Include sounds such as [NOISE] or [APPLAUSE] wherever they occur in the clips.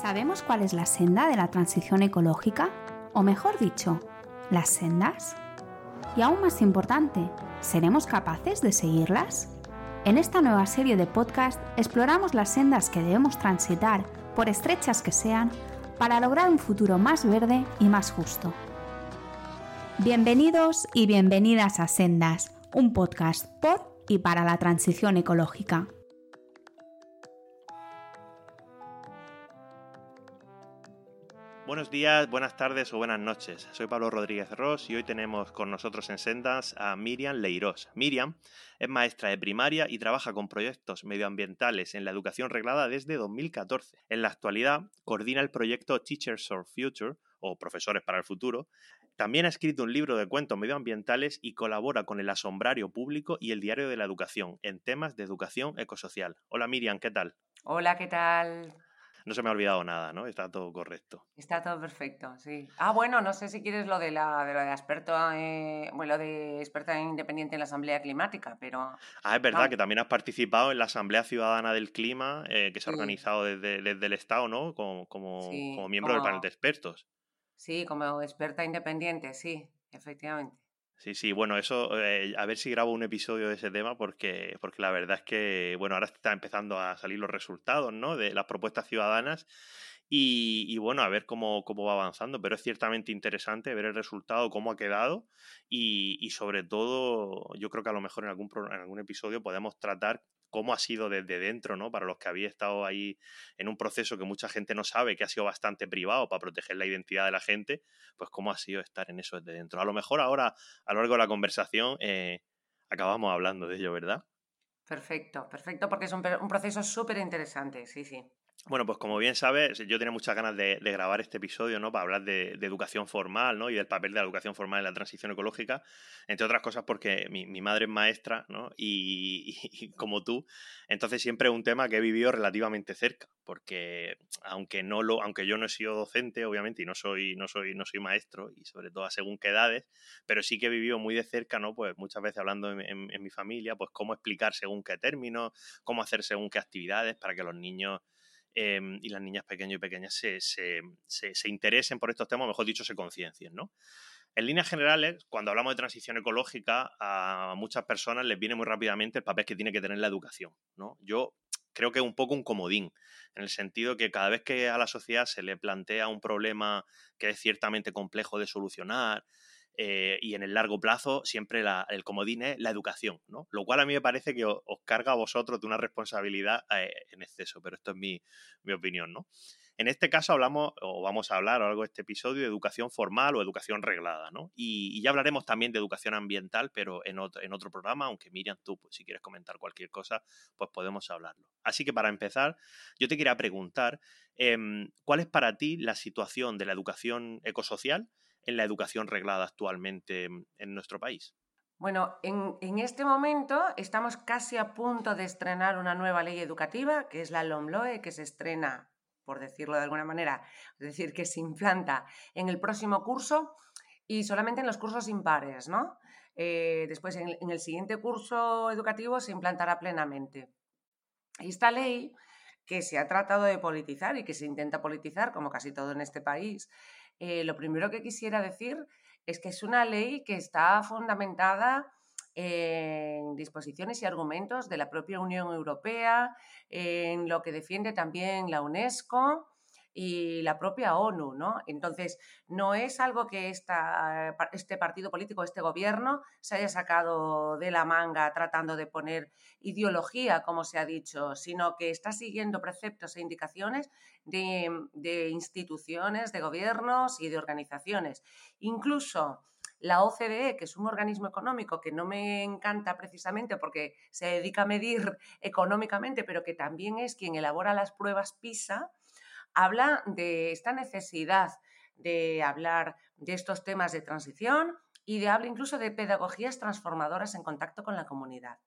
¿Sabemos cuál es la senda de la transición ecológica? O mejor dicho, las sendas. Y aún más importante, ¿seremos capaces de seguirlas? En esta nueva serie de podcast exploramos las sendas que debemos transitar, por estrechas que sean, para lograr un futuro más verde y más justo. Bienvenidos y bienvenidas a Sendas, un podcast por y para la transición ecológica. Buenos días, buenas tardes o buenas noches. Soy Pablo Rodríguez Ross y hoy tenemos con nosotros en Sendas a Miriam Leirós. Miriam es maestra de primaria y trabaja con proyectos medioambientales en la educación reglada desde 2014. En la actualidad coordina el proyecto Teachers for Future o Profesores para el Futuro. También ha escrito un libro de cuentos medioambientales y colabora con el Asombrario Público y el Diario de la Educación en temas de educación ecosocial. Hola Miriam, ¿qué tal? Hola, ¿qué tal? No se me ha olvidado nada, ¿no? Está todo correcto. Está todo perfecto, sí. Ah, bueno, no sé si quieres lo de la, de, la experto, eh, bueno, de experta independiente en la Asamblea Climática, pero... Ah, es verdad que también has participado en la Asamblea Ciudadana del Clima, eh, que se ha organizado desde, desde, el Estado, ¿no? Como, como, como miembro del panel de expertos. Sí, como experta independiente, sí, efectivamente. Sí, sí, bueno, eso, eh, a ver si grabo un episodio de ese tema porque, porque la verdad es que, bueno, ahora está empezando a salir los resultados, ¿no? De las propuestas ciudadanas y, y bueno, a ver cómo, cómo, va avanzando, pero es ciertamente interesante ver el resultado, cómo ha quedado y, y sobre todo, yo creo que a lo mejor en algún, en algún episodio podemos tratar cómo ha sido desde dentro, ¿no? Para los que habéis estado ahí en un proceso que mucha gente no sabe, que ha sido bastante privado para proteger la identidad de la gente, pues cómo ha sido estar en eso desde dentro. A lo mejor ahora, a lo largo de la conversación, eh, acabamos hablando de ello, ¿verdad? Perfecto, perfecto, porque es un, un proceso súper interesante, sí, sí. Bueno, pues como bien sabes, yo tenía muchas ganas de, grabar este episodio, ¿no? Para hablar de, educación formal, ¿no? Y del papel de la educación formal en la transición ecológica, entre otras cosas porque mi, madre es maestra, ¿no? [LAUGHS] Y, como tú, entonces siempre es un tema que he vivido relativamente cerca, porque aunque no lo, aunque yo no he sido docente, obviamente, y no soy, no soy, no soy maestro, y sobre todo a según qué edades, pero sí que he vivido muy de cerca, ¿no? Pues muchas veces hablando en, en mi familia, pues cómo explicar según qué términos, cómo hacer según qué actividades para que los niños eh, y las niñas pequeñas y pequeñas se, se, se, se, interesen por estos temas, mejor dicho, se conciencien, ¿no? En líneas generales, cuando hablamos de transición ecológica, a muchas personas les viene muy rápidamente el papel que tiene que tener la educación, ¿no? Yo creo que es un poco un comodín, en el sentido que cada vez que a la sociedad se le plantea un problema que es ciertamente complejo de solucionar, eh, y en el largo plazo siempre el comodín es la educación, ¿no? Lo cual a mí me parece que os, carga a vosotros de una responsabilidad eh, en exceso, pero esto es mi, mi, opinión, ¿no? En este caso hablamos, o vamos a hablar a lo de este episodio, de educación formal o educación reglada, ¿no? Y, ya hablaremos también de educación ambiental, pero en otro, en otro programa, aunque Miriam, tú, pues, si quieres comentar cualquier cosa, pues podemos hablarlo. Así que para empezar, yo te quería preguntar, eh, ¿cuál es para ti la situación de la educación ecosocial en la educación reglada actualmente en nuestro país? Bueno, en, en, este momento estamos casi a punto de estrenar una nueva ley educativa, que es la LOMLOE, que se estrena, por decirlo de alguna manera, es decir, que se implanta en el próximo curso y solamente en los cursos impares, ¿no? Eh, después, en, en el siguiente curso educativo se implantará plenamente. Esta ley, que se ha tratado de politizar y que se intenta politizar, como casi todo en este país, eh, lo primero que quisiera decir es que es una ley que está fundamentada en disposiciones y argumentos de la propia Unión Europea, en lo que defiende también la UNESCO y la propia ONU, ¿no? Entonces, no es algo que esta, este partido político, este gobierno, se haya sacado de la manga tratando de poner ideología, como se ha dicho, sino que está siguiendo preceptos e indicaciones de, de instituciones, de gobiernos y de organizaciones. Incluso la OCDE, que es un organismo económico que no me encanta precisamente porque se dedica a medir [LAUGHS] económicamente, pero que también es quien elabora las pruebas PISA, habla de esta necesidad de hablar de estos temas de transición y de habla incluso de pedagogías transformadoras en contacto con la comunidad.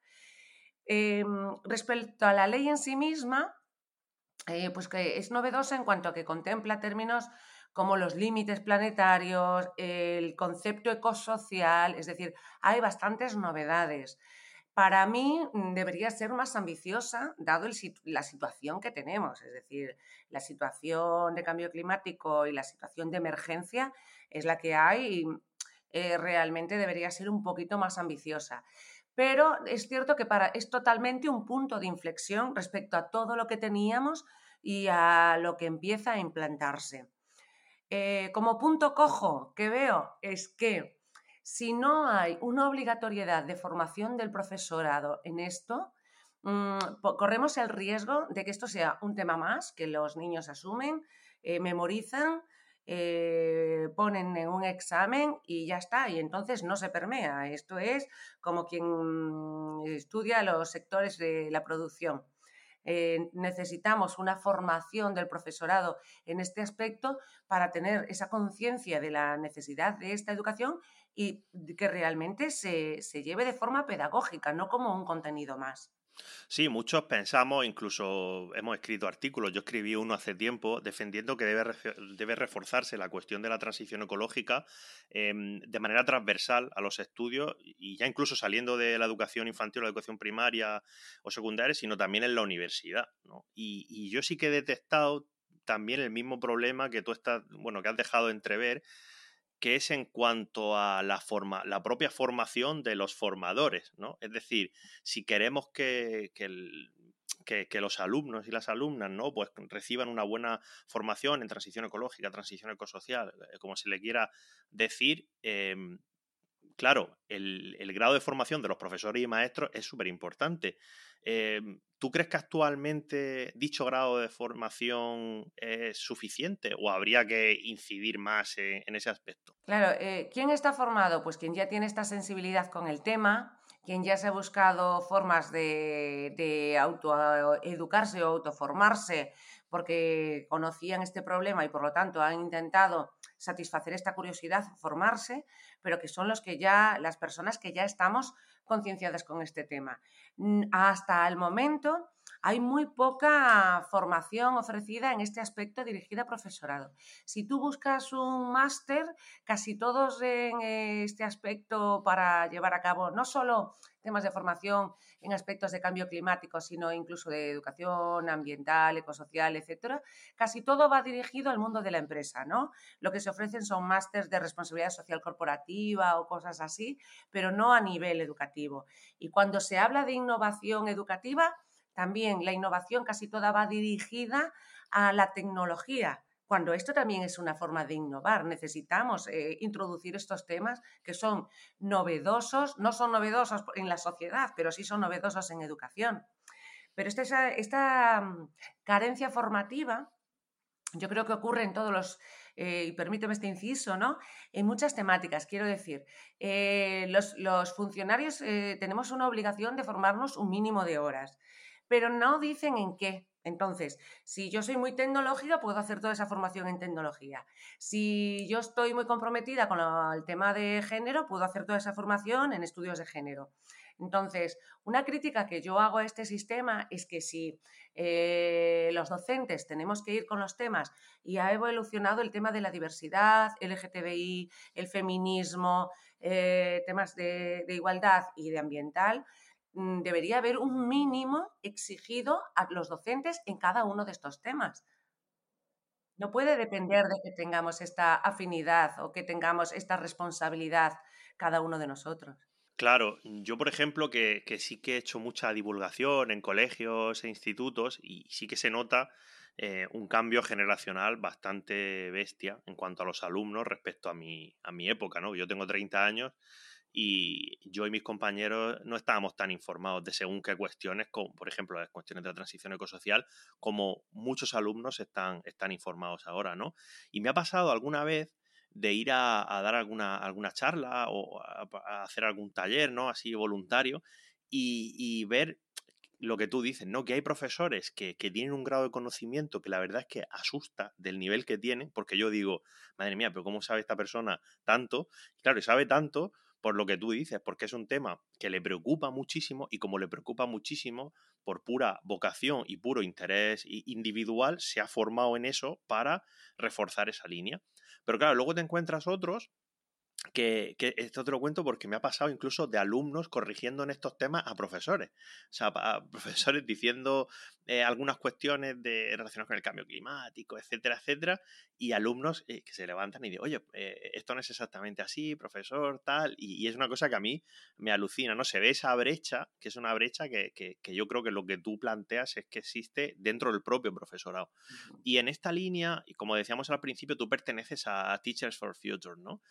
Eh, respecto a la ley en sí misma, eh, pues que es novedosa en cuanto a que contempla términos como los límites planetarios, el concepto ecosocial, es decir, hay bastantes novedades. Para mí mm, debería ser más ambiciosa, dado la situación que tenemos, es decir, la situación de cambio climático y la situación de emergencia es la que hay y eh, realmente debería ser un poquito más ambiciosa. Pero es cierto que para, es totalmente un punto de inflexión respecto a todo lo que teníamos y a lo que empieza a implantarse. Eh, como punto cojo que veo es que si no hay una obligatoriedad de formación del profesorado en esto, mm, corremos el riesgo de que esto sea un tema más que los niños asumen, eh, memorizan, eh, ponen en un examen y ya está, y entonces no se permea. Esto es como quien estudia los sectores de la producción. Eh, necesitamos una formación del profesorado en este aspecto para tener esa conciencia de la necesidad de esta educación y que realmente se, se lleve de forma pedagógica, no como un contenido más. Sí, muchos pensamos, incluso hemos escrito artículos, yo escribí uno hace tiempo defendiendo que debe, debe reforzarse la cuestión de la transición ecológica em, de manera transversal a los estudios y ya incluso saliendo de la educación infantil o la educación primaria o secundaria, sino también en la universidad. Y, y yo sí que he detectado también el mismo problema que tú estás, bueno, que has dejado entrever, que es en cuanto a la, forma, la propia formación de los formadores, ¿no? Es decir, si queremos que, que, los alumnos y las alumnas ¿no? pues reciban una buena formación en transición ecológica, transición ecosocial, eh, como se le quiera decir, em, claro, el, grado de formación de los profesores y maestros es súper importante. Em, ¿Tú crees que actualmente dicho grado de formación es suficiente o habría que incidir más en, ese aspecto? Claro, eh, ¿quién está formado? Pues quien ya tiene esta sensibilidad con el tema, quien ya se ha buscado formas de, de autoeducarse o autoformarse porque conocían este problema y por lo tanto han intentado satisfacer esta curiosidad, formarse, pero que son los que ya, las personas que ya estamos concienciadas con este tema. Hasta el momento hay muy poca formación ofrecida en este aspecto dirigida a profesorado. Si tú buscas un máster, casi todos en este aspecto para llevar a cabo no solo temas de formación en aspectos de cambio climático, sino incluso de educación ambiental, ecosocial, etcétera, casi todo va dirigido al mundo de la empresa, ¿no? Lo que se ofrecen son másters de responsabilidad social corporativa o cosas así, pero no a nivel educativo. Y cuando se habla de innovación educativa, también la innovación casi toda va dirigida a la tecnología, cuando esto también es una forma de innovar. Necesitamos eh, introducir estos temas que son novedosos, no son novedosos en la sociedad, pero sí son novedosos en educación. Pero esta, esta mm, carencia formativa, yo creo que ocurre en todos los, eh, y permíteme este inciso, ¿no? En muchas temáticas, quiero decir, eh, los, los, funcionarios tenemos una obligación de formarnos un mínimo de horas pero no dicen en qué. Entonces, si yo soy muy tecnológica, puedo hacer toda esa formación en tecnología. Si yo estoy muy comprometida con el tema de género, puedo hacer toda esa formación en estudios de género. Entonces, una crítica que yo hago a este sistema es que si eh, los docentes tenemos que ir con los temas y ha evolucionado el tema de la diversidad, LGTBI, el feminismo, eh, temas de igualdad y de ambiental, debería haber un mínimo exigido a los docentes en cada uno de estos temas. No puede depender de que tengamos esta afinidad o que tengamos esta responsabilidad cada uno de nosotros. Claro, yo por ejemplo que, sí que he hecho mucha divulgación en colegios e institutos y sí que se nota eh, un cambio generacional bastante bestia en cuanto a los alumnos respecto a mi, a mi época, ¿no? Yo tengo 30 años y yo y mis compañeros no estábamos tan informados de según qué cuestiones, como por ejemplo las cuestiones de la transición ecosocial, como muchos alumnos están, están informados ahora, ¿no? Y me ha pasado alguna vez de ir a, dar alguna, alguna charla o a, hacer algún taller, ¿no? Así voluntario, y, ver lo que tú dices, ¿no? Que hay profesores que, que, tienen un grado de conocimiento que la verdad es que asusta del nivel que tienen, porque yo digo, madre mía, pero ¿cómo sabe esta persona tanto? Claro, y sabe tanto por lo que tú dices, porque es un tema que le preocupa muchísimo y como le preocupa muchísimo, por pura vocación y puro interés individual, se ha formado en eso para reforzar esa línea. Pero claro, luego te encuentras otros que, esto te lo cuento porque me ha pasado incluso de alumnos corrigiendo en estos temas a profesores. O sea, a profesores [LAUGHS] diciendo eh, algunas cuestiones de, relacionadas con el cambio climático, etcétera, etcétera, y alumnos eh, que se levantan y dicen, oye, eh, esto no es exactamente así, profesor, tal, y, es una cosa que a mí me alucina, ¿no? Se ve esa brecha, que es una brecha que, que, que, yo creo que lo que tú planteas es que existe dentro del propio profesorado. Y en esta línea, y como decíamos al principio, tú perteneces a Teachers for Future, ¿no?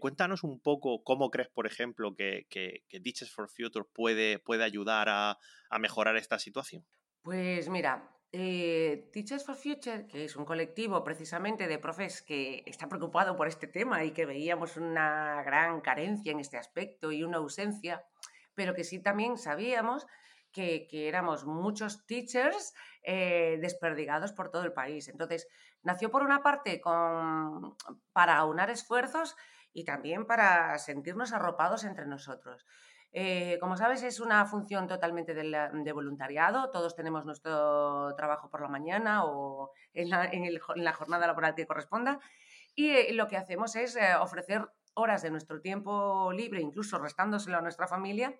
cuéntanos un poco cómo crees, por ejemplo, que, Teachers for Future puede, puede ayudar a, a mejorar esta situación. Pues mira, eh, Teachers for Future, que es un colectivo precisamente de profes que está preocupado por este tema y que veíamos una gran carencia en este aspecto y una ausencia, pero que sí también sabíamos que, éramos muchos teachers eh, desperdigados por todo el país. Entonces, nació por una parte para aunar esfuerzos y también para sentirnos arropados entre nosotros. Eh, como sabes, es una función totalmente de, voluntariado. Todos tenemos nuestro trabajo por la mañana o en la, jornada laboral que corresponda. Y eh, lo que hacemos es eh, ofrecer horas de nuestro tiempo libre, incluso restándoselo a nuestra familia,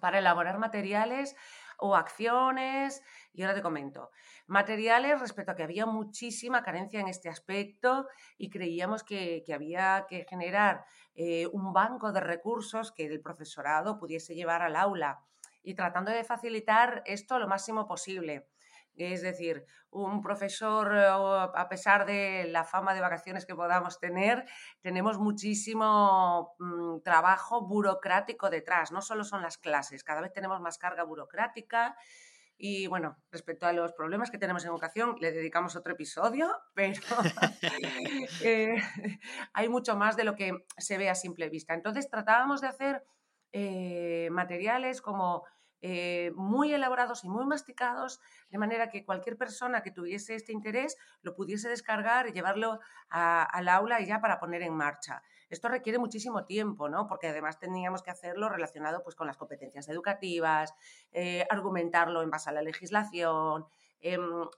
para elaborar materiales o acciones. Y ahora te comento. Materiales respecto a que había muchísima carencia en este aspecto y creíamos que había que generar eh, un banco de recursos que el profesorado pudiese llevar al aula y tratando de facilitar esto lo máximo posible. Es decir, un profesor, eh, a pesar de la fama de vacaciones que podamos tener, tenemos muchísimo mm, trabajo burocrático detrás. No solo son las clases, cada vez tenemos más carga burocrática y bueno, respecto a los problemas que tenemos en educación, le dedicamos otro episodio, [LAUGHS] pero [LAUGHS] eh, hay mucho más de lo que se ve a simple vista. Entonces tratábamos de hacer eh, materiales como eh, muy elaborados y muy masticados, de manera que cualquier persona que tuviese este interés lo pudiese descargar y llevarlo al aula y ya para poner en marcha. Esto requiere muchísimo tiempo, ¿no? Porque además teníamos que hacerlo relacionado pues, con las competencias educativas, eh, argumentarlo en base a la legislación, em,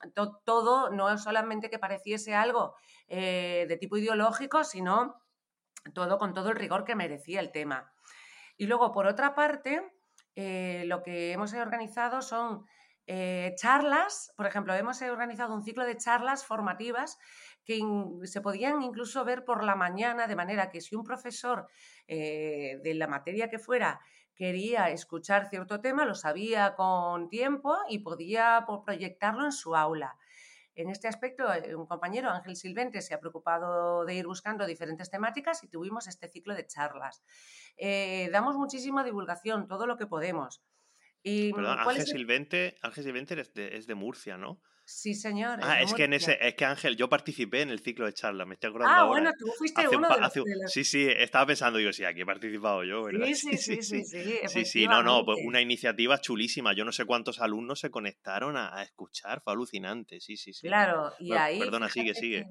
todo, no solamente que pareciese algo eh, de tipo ideológico, sino todo con todo el rigor que merecía el tema. Y luego, por otra parte, eh, lo que hemos organizado son charlas, por ejemplo, hemos organizado un ciclo de charlas formativas que se podían incluso ver por la mañana, de manera que si un profesor eh, de la materia que fuera quería escuchar cierto tema, lo sabía con tiempo y podía proyectarlo en su aula. En este aspecto, eh, un compañero, Ángel Silvente, se ha preocupado de ir buscando diferentes temáticas y tuvimos este ciclo de charlas. Eh, damos muchísima divulgación, todo lo que podemos. Y, Perdón, Ángel, Silvente, Ángel Silvente es de Murcia, ¿no? Sí, señor. Ah, es que en ese, es que Ángel, yo participé en el ciclo de charla, me estoy acordando. Ah, ahora. bueno, tú fuiste uno de, los, Sí, sí, estaba pensando, digo, sí, aquí he participado yo, ¿verdad? Sí, sí, sí, sí, sí. Sí, sí, no, no, pues una iniciativa chulísima. Yo no sé cuántos alumnos se conectaron a, escuchar, fue alucinante, sí, sí, sí. Claro, y ahí. Perdona, sigue, sigue.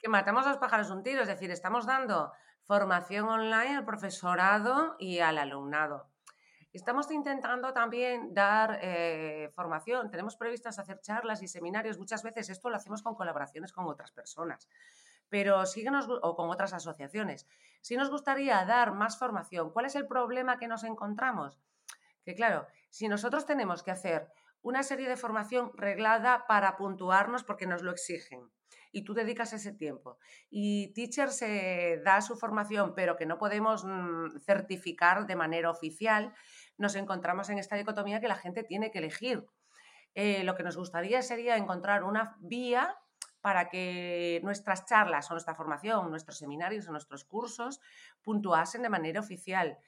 Que, matamos a los pájaros un tiro, es decir, estamos dando formación online al profesorado y al alumnado. Estamos intentando también dar eh, formación. Tenemos previstas hacer charlas y seminarios. Muchas veces esto lo hacemos con colaboraciones con otras personas, pero sí nos, o con otras asociaciones. Si nos gustaría dar más formación, ¿cuál es el problema que nos encontramos? Que claro, si nosotros tenemos que hacer una serie de formación reglada para puntuarnos porque nos lo exigen y tú dedicas ese tiempo y Teacher se da su formación pero que no podemos mm, certificar de manera oficial, nos encontramos en esta dicotomía que la gente tiene que elegir. Eh, lo que nos gustaría sería encontrar una vía para que nuestras charlas o nuestra formación, nuestros seminarios o nuestros cursos puntuasen de manera oficial,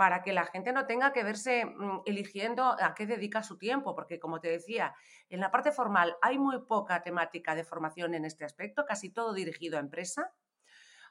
para que la gente no tenga que verse mm, eligiendo a qué dedica su tiempo, porque como te decía, en la parte formal hay muy poca temática de formación en este aspecto, casi todo dirigido a empresa,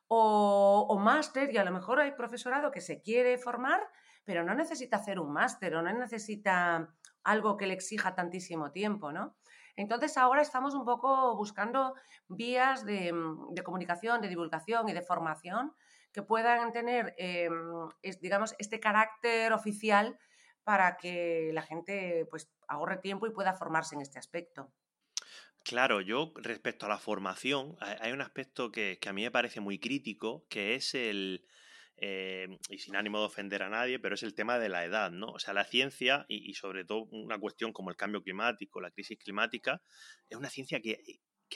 o, máster, y a lo mejor hay profesorado que se quiere formar, pero no necesita hacer un máster o no necesita algo que le exija tantísimo tiempo, ¿no? Entonces ahora estamos un poco buscando vías de, mm, comunicación, de divulgación y de formación que puedan tener, em, digamos, este carácter oficial para que la gente pues ahorre tiempo y pueda formarse en este aspecto. Claro, yo respecto a la formación, hay un aspecto que, que a mí me parece muy crítico, que es el, eh, y sin ánimo de ofender a nadie, pero es el tema de la edad, ¿no? O sea, la ciencia y, sobre todo una cuestión como el cambio climático, la crisis climática, es una ciencia que,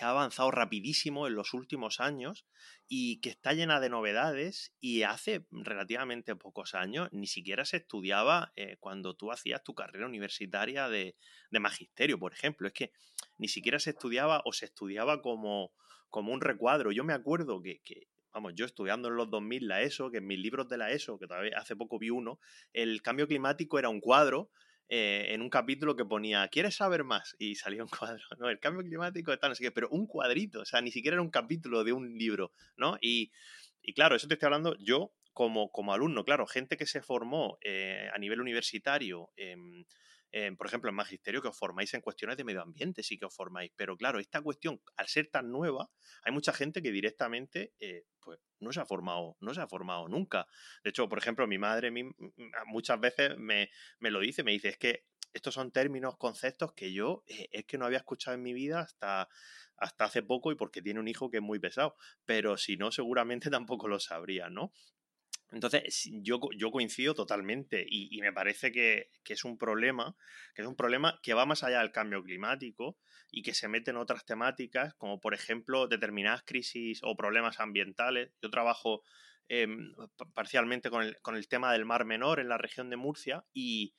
ha avanzado rapidísimo en los últimos años y que está llena de novedades y hace relativamente pocos años ni siquiera se estudiaba eh, cuando tú hacías tu carrera universitaria de, magisterio, por ejemplo. Es que ni siquiera se estudiaba o se estudiaba como, como un recuadro. Yo me acuerdo que, que vamos, yo estudiando en los 2000 la ESO, que en mis libros de la ESO, que todavía hace poco vi uno, el cambio climático era un cuadro eh, en un capítulo que ponía, ¿quieres saber más? Y salía un [LAUGHS] cuadro, ¿no? El cambio climático está, no sé qué, pero un cuadrito, o sea, ni siquiera era un capítulo de un libro, ¿no? Y, y claro, eso te estoy hablando yo como, como alumno, claro, gente que se formó eh, a nivel universitario. Eh, por ejemplo, en magisterio, que os formáis en cuestiones de medio ambiente, sí que os formáis. Pero claro, esta cuestión, al ser tan nueva, hay mucha gente que directamente eh, pues, no se ha formado, no se ha formado nunca. De hecho, por ejemplo, mi madre muchas veces me, lo dice, me dice, es que estos son términos, conceptos que yo eh, es que no había escuchado en mi vida hasta, hasta hace poco y porque tiene un hijo que es muy pesado. Pero si no, seguramente [LAUGHS] tampoco lo sabría, ¿no? Entonces, yo, yo coincido totalmente y, me parece que, es un problema, que es un problema que va más allá del cambio climático y que se mete en otras temáticas, como por ejemplo determinadas crisis o problemas ambientales. Yo trabajo em, parcialmente con el, con el, tema del Mar Menor en la región de Murcia y,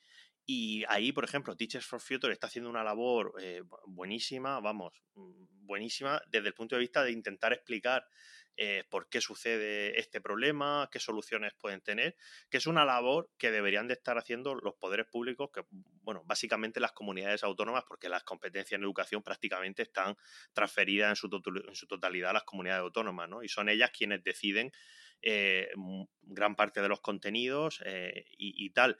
ahí, por ejemplo, Teachers for Future está haciendo una labor eh, buenísima, vamos, mm, buenísima desde el punto de vista de intentar explicar eh, por qué sucede este problema, qué soluciones pueden tener, que es una labor que deberían de estar haciendo los poderes públicos, que, bueno, básicamente las comunidades autónomas, porque las competencias en educación prácticamente están transferidas en su, en su totalidad a las comunidades autónomas, ¿no? Y son ellas quienes deciden eh, gran parte de los contenidos eh, y, tal.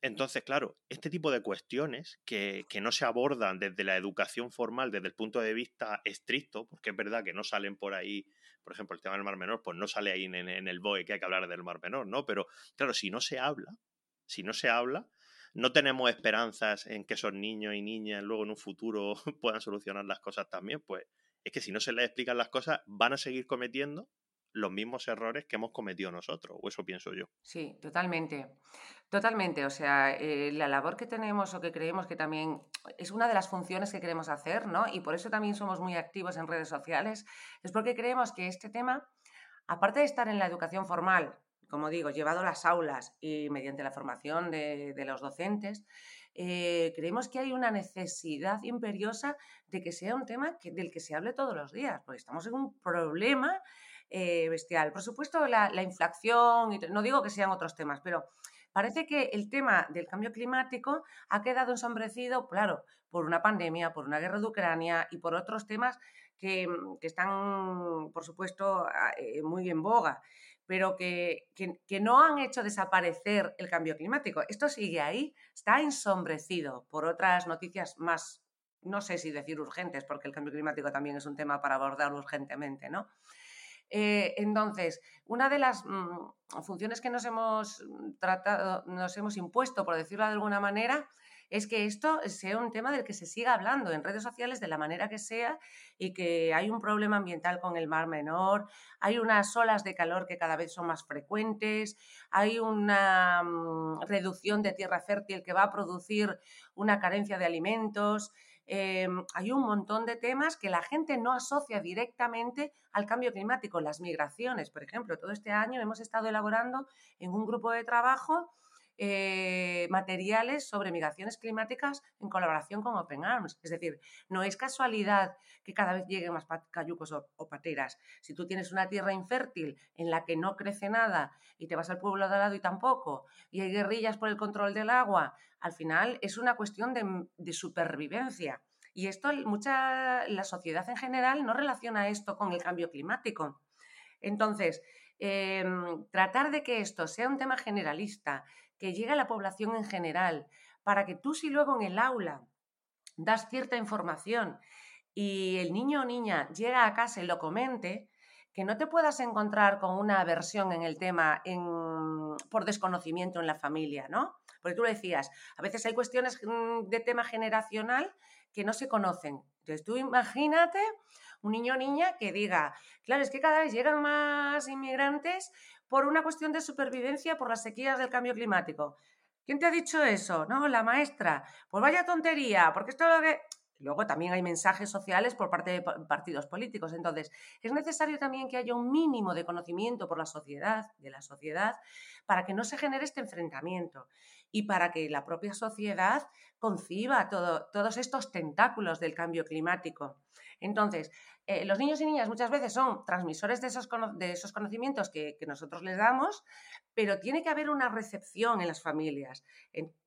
Entonces, claro, este tipo de cuestiones que, que, no se abordan desde la educación formal, desde el punto de vista estricto, porque es verdad que no salen por ahí por ejemplo, el tema del Mar Menor, pues no sale ahí en, el BOE que hay que hablar del Mar Menor, ¿no? Pero claro, si no se habla, si no se habla, no tenemos esperanzas en que esos niños y niñas luego en un futuro [LAUGHS] puedan solucionar las cosas también, pues es que si no se les explican las cosas, van a seguir cometiendo los mismos errores que hemos cometido nosotros, o eso pienso yo. Sí, totalmente. Totalmente. O sea, eh, la labor que tenemos o que creemos que también es una de las funciones que queremos hacer, ¿no? Y por eso también somos muy activos en redes sociales, es porque creemos que este tema, aparte de estar en la educación formal, como digo, llevado a las aulas y mediante la formación de, los docentes, eh, creemos que hay una necesidad imperiosa de que sea un tema del que se hable todos los días, porque estamos en un problema eh, bestial. Por supuesto, la, inflación, y no digo que sean otros temas, pero parece que el tema del cambio climático ha quedado ensombrecido, claro, por una pandemia, por una guerra de Ucrania y por otros temas que, mm, están, por supuesto, eh, muy en boga, pero que, que, no han hecho desaparecer el cambio climático. Esto sigue ahí, está ensombrecido por otras noticias más, no sé si decir urgentes, porque el cambio climático también es un tema para abordar urgentemente, ¿no? Eh, entonces, una de las mm, funciones que nos hemos mm, tratado, nos hemos impuesto, por decirlo de alguna manera, es que esto sea un tema del que se siga hablando en redes sociales de la manera que sea y que hay un problema ambiental con el mar menor, hay unas olas de calor que cada vez son más frecuentes, hay una mm, reducción de tierra fértil que va a producir una carencia de alimentos. Em, hay un montón de temas que la gente no asocia directamente al cambio climático. Las migraciones, por ejemplo, todo este año hemos estado elaborando en un grupo de trabajo eh, materiales sobre migraciones climáticas en colaboración con Open Arms. Es decir, no es casualidad que cada vez lleguen más cayucos o, pateras. Si tú tienes una tierra infértil en la que no crece nada y te vas al pueblo de al lado y tampoco, y hay guerrillas por el control del agua, al final es una cuestión de, supervivencia. Y esto, mucha, la sociedad en general no relaciona esto con el cambio climático. Entonces, em, tratar de que esto sea un tema generalista, que llegue a la población en general, para que tú si luego en el aula das cierta información y el niño o niña llega a casa y lo comente, que no te puedas encontrar con una aversión en el tema por desconocimiento en la familia, ¿no? Porque tú lo decías, a veces hay cuestiones mm, de tema generacional que no se conocen. Entonces tú imagínate un niño o niña que diga, claro, es que cada vez llegan más inmigrantes por una cuestión de supervivencia por las sequías del cambio climático. ¿Quién te ha dicho eso? No, la maestra. Pues vaya tontería, porque esto lo que... Luego también hay mensajes sociales por parte de partidos políticos. Entonces, es necesario también que haya un mínimo de conocimiento por la sociedad, de la sociedad, para que no se genere este enfrentamiento y para que la propia sociedad conciba todos estos tentáculos del cambio climático. Entonces, eh, los niños y niñas muchas veces son transmisores de esos, de esos conocimientos que, nosotros les damos, pero tiene que haber una recepción en las familias.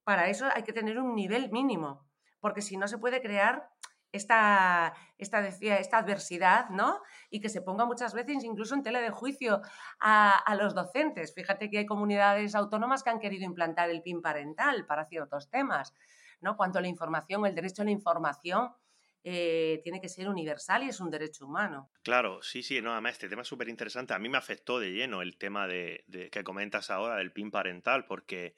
para eso hay que tener un nivel mínimo, porque si no se puede crear esta, esta, esta adversidad, ¿no? Y que se ponga muchas veces incluso en tela de juicio a, los docentes. Fíjate que hay comunidades autónomas que han querido implantar el PIN parental para ciertos temas, ¿no? Cuanto a la información, el derecho a la información eh, tiene que ser universal y es un derecho humano. Claro, sí, sí, no, además este tema es súper interesante. A mí me afectó de lleno el tema de, que comentas ahora del PIN parental, porque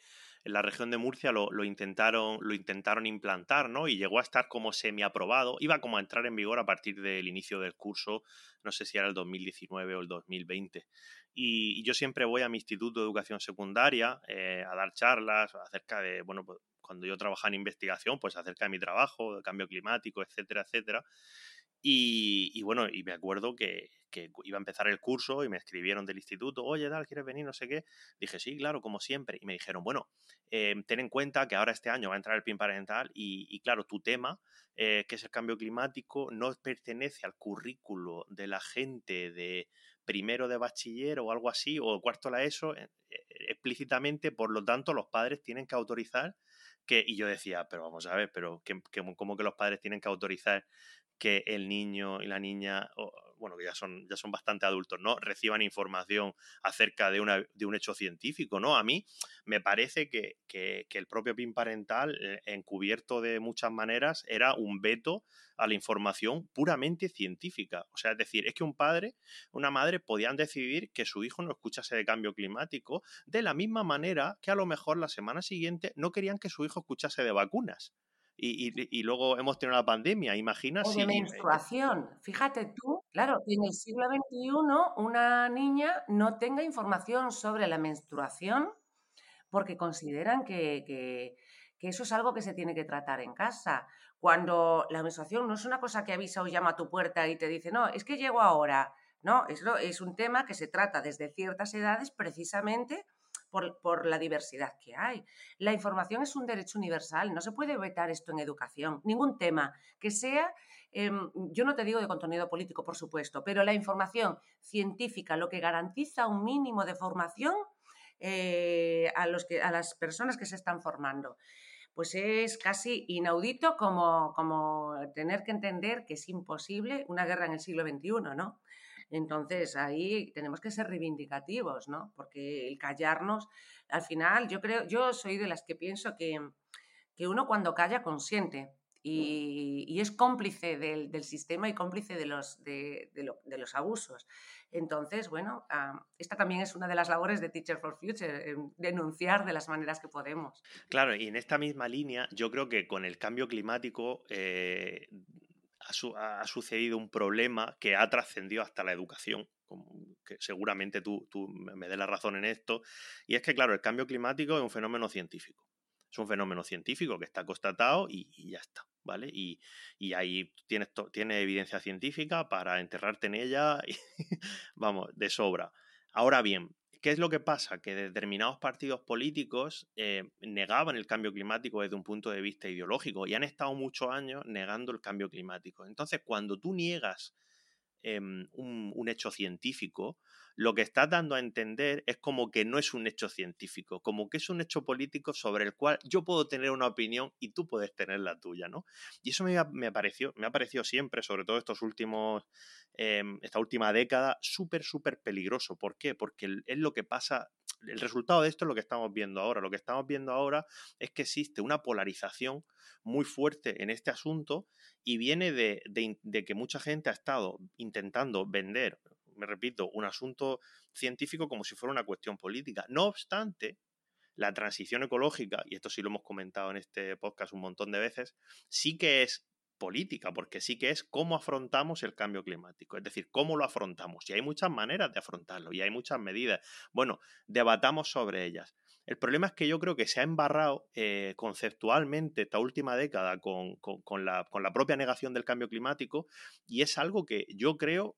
en la región de Murcia lo, intentaron, lo intentaron implantar, ¿no? Y llegó a estar como semi-aprobado. Iba como a entrar en vigor a partir del inicio del curso, no sé si era el 2019 o el 2020. Y, yo siempre voy a mi instituto de educación secundaria eh, a dar charlas acerca de, bueno, pues, cuando yo trabajaba en investigación, pues acerca de mi trabajo, de cambio climático, etcétera, etcétera. Y, bueno, y me acuerdo que, iba a empezar el curso y me escribieron del instituto, oye, Dal, ¿quieres venir? No sé qué. Dije, sí, claro, como siempre. Y me dijeron, bueno, eh, ten en cuenta que ahora este año va a entrar el PIN parental y, claro, tu tema, eh, que es el cambio climático, no pertenece al currículo de la gente de primero de bachiller o algo así, o cuarto la ESO, eh, explícitamente, por lo tanto, los padres tienen que autorizar y yo decía, pero vamos a ver, pero que, ¿cómo que los padres tienen que autorizar que el niño y la niña, bueno, que ya son, ya son bastante adultos, ¿no? Reciban información acerca de, una, de un hecho científico, ¿no? A mí me parece que, el propio PIN parental, eh, encubierto de muchas maneras, era un veto a la información puramente científica. O sea, es decir, es que un padre, una madre podían decidir que su hijo no escuchase de cambio climático de la misma manera que a lo mejor la semana siguiente no querían que su hijo escuchase de vacunas. Y, luego hemos tenido la pandemia, imagina o de menstruación. Fíjate tú, claro, en el siglo XXI una niña no tenga información sobre la menstruación porque consideran que, que, eso es algo que se tiene que tratar en casa. Cuando la menstruación no es una cosa que avisa o llama a tu puerta y te dice, no, es que llego ahora. No, es un tema que se trata desde ciertas edades precisamente por, la diversidad que hay. La información es un derecho universal, no se puede vetar esto en educación, ningún tema que sea, em, yo no te digo de contenido político, por supuesto, pero la información científica, lo que garantiza un mínimo de formación eh, a, los que, a las personas que se están formando pues es casi inaudito como, como, tener que entender que es imposible una guerra en el siglo XXI, ¿no? Entonces ahí tenemos que ser reivindicativos, ¿no? Porque el callarnos, al final, yo creo, yo soy de las que pienso que, uno cuando calla consiente. Y, es cómplice del, sistema y cómplice de los, de, los abusos. Entonces, bueno, ah, esta también es una de las labores de Teacher for Future, denunciar de las maneras que podemos. Claro, y en esta misma línea, yo creo que con el cambio climático eh, ha, sucedido un problema que ha trascendido hasta la educación, que seguramente tú, me des la razón en esto, y es que, claro, el cambio climático es un fenómeno científico. Es un fenómeno científico que está constatado y, ya está, ¿vale? Y, ahí tienes, tienes evidencia científica para enterrarte en ella, [LAUGHS] y, vamos, de sobra. Ahora bien, ¿Qué es lo que pasa? Que determinados partidos políticos eh, negaban el cambio climático desde un punto de vista ideológico y han estado muchos años negando el cambio climático. Entonces, cuando tú niegas em, un, hecho científico, lo que estás dando a entender es como que no es un hecho científico, como que es un hecho político sobre el cual yo puedo tener una opinión y tú puedes tener la tuya, ¿no? Y eso me, me, pareció, me ha parecido siempre, sobre todo estos últimos, em, esta última década, súper, súper peligroso. ¿Por qué? Porque es lo que pasa el resultado de esto es lo que estamos viendo ahora. Lo que estamos viendo ahora es que existe una polarización muy fuerte en este asunto y viene de, de, que mucha gente ha estado intentando vender me repito, un asunto científico como si fuera una cuestión política. No obstante, la transición ecológica, y esto sí lo hemos comentado en este podcast un montón de veces, sí que es política, porque sí que es cómo afrontamos el cambio climático, es decir, cómo lo afrontamos. Y hay muchas maneras de afrontarlo y hay muchas medidas. Bueno, debatamos sobre ellas. El problema es que yo creo que se ha embarrado eh, conceptualmente esta última década con, la, propia negación del cambio climático y es algo que yo creo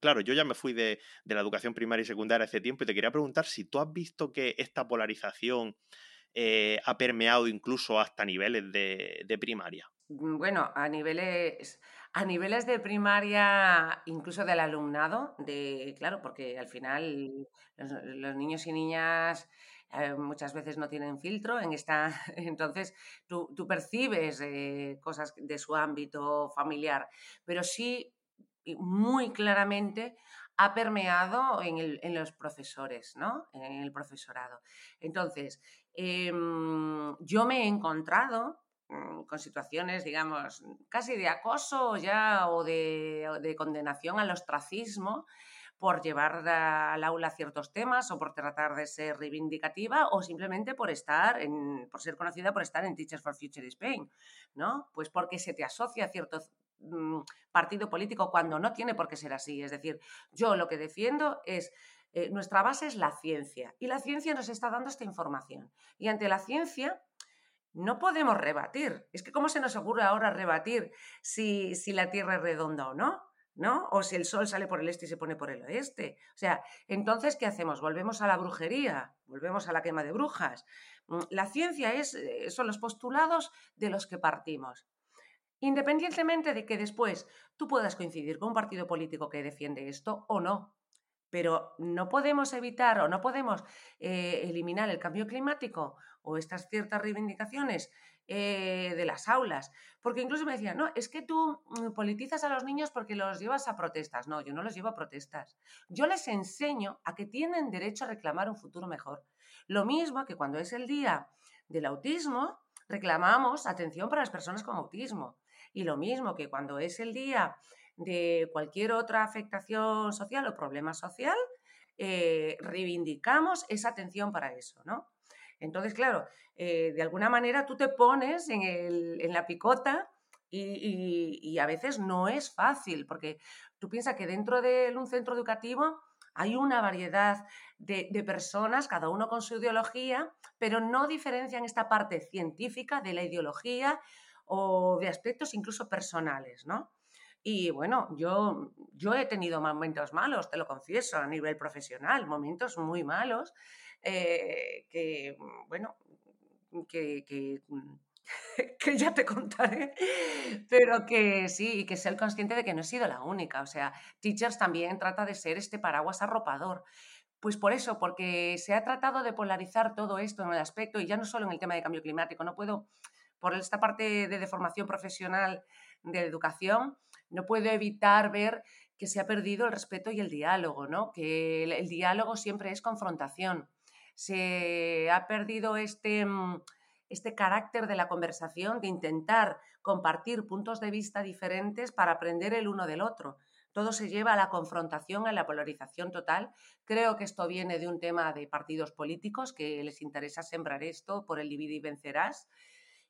claro, yo ya me fui de, la educación primaria y secundaria hace tiempo y te quería preguntar si tú has visto que esta polarización eh, ha permeado incluso hasta niveles de, de, primaria. Mm, bueno, a niveles, a niveles de primaria, incluso del alumnado, de, claro, porque al final los niños y niñas eh, muchas veces no tienen filtro en esta, [LAUGHS] entonces tú, percibes eh, cosas de su ámbito familiar, pero sí muy claramente ha permeado en, los profesores, ¿no? En el profesorado. Entonces, em, yo me he encontrado con situaciones, digamos, casi de acoso ya o de, de condenación al ostracismo por llevar al aula ciertos temas o por tratar de ser reivindicativa o simplemente por estar por ser conocida por estar en Teachers for Future Spain, ¿no? Pues porque se te asocia a cierto mm, partido político cuando no tiene por qué ser así. Es decir, yo lo que defiendo es eh, nuestra base es la ciencia y la ciencia nos está dando esta información. Y ante la ciencia no podemos rebatir. Es que ¿cómo se nos ocurre ahora rebatir si, si la Tierra es redonda o no? ¿no? O si el sol sale por el este y se pone por el oeste. O sea, entonces, ¿qué hacemos? Volvemos a la brujería, volvemos a la quema de brujas. Mm, la ciencia es, eh, son los postulados de los que partimos. Independientemente de que después tú puedas coincidir con un partido político que defiende esto o no. Pero no podemos evitar o no podemos eh, eliminar el cambio climático o estas ciertas reivindicaciones eh, de las aulas. Porque incluso me decían, no, es que tú mm, politizas a los niños porque los llevas a protestas. No, yo no los llevo a protestas. Yo les enseño a que tienen derecho a reclamar un futuro mejor. Lo mismo que cuando es el día del autismo, reclamamos atención para las personas con autismo. Y lo mismo que cuando es el día de cualquier otra afectación social o problema social, eh, reivindicamos esa atención para eso, ¿no? Entonces, claro, eh, de alguna manera tú te pones en, la picota y, a veces no es fácil, porque tú piensas que dentro de un centro educativo hay una variedad de, personas, cada uno con su ideología, pero no diferencian esta parte científica de la ideología o de aspectos incluso personales, ¿no? Y bueno, yo, yo he tenido momentos malos, te lo confieso, a nivel profesional, momentos muy malos, eh, que, mm, bueno, que, mm, [LAUGHS] que, ya te contaré, pero que sí, y que ser consciente de que no he sido la única. O sea, Teachers también trata de ser este paraguas arropador. Pues por eso, porque se ha tratado de polarizar todo esto en el aspecto, y ya no solo en el tema de cambio climático, no puedo, por esta parte de, deformación profesional de educación, no puedo evitar ver que se ha perdido el respeto y el diálogo, ¿no? Que el diálogo siempre es confrontación se ha perdido este, mm, este carácter de la conversación, de intentar compartir puntos de vista diferentes para aprender el uno del otro. Todo se lleva a la confrontación, a la polarización total. Creo que esto viene de un tema de partidos políticos que les interesa sembrar esto por el divide y vencerás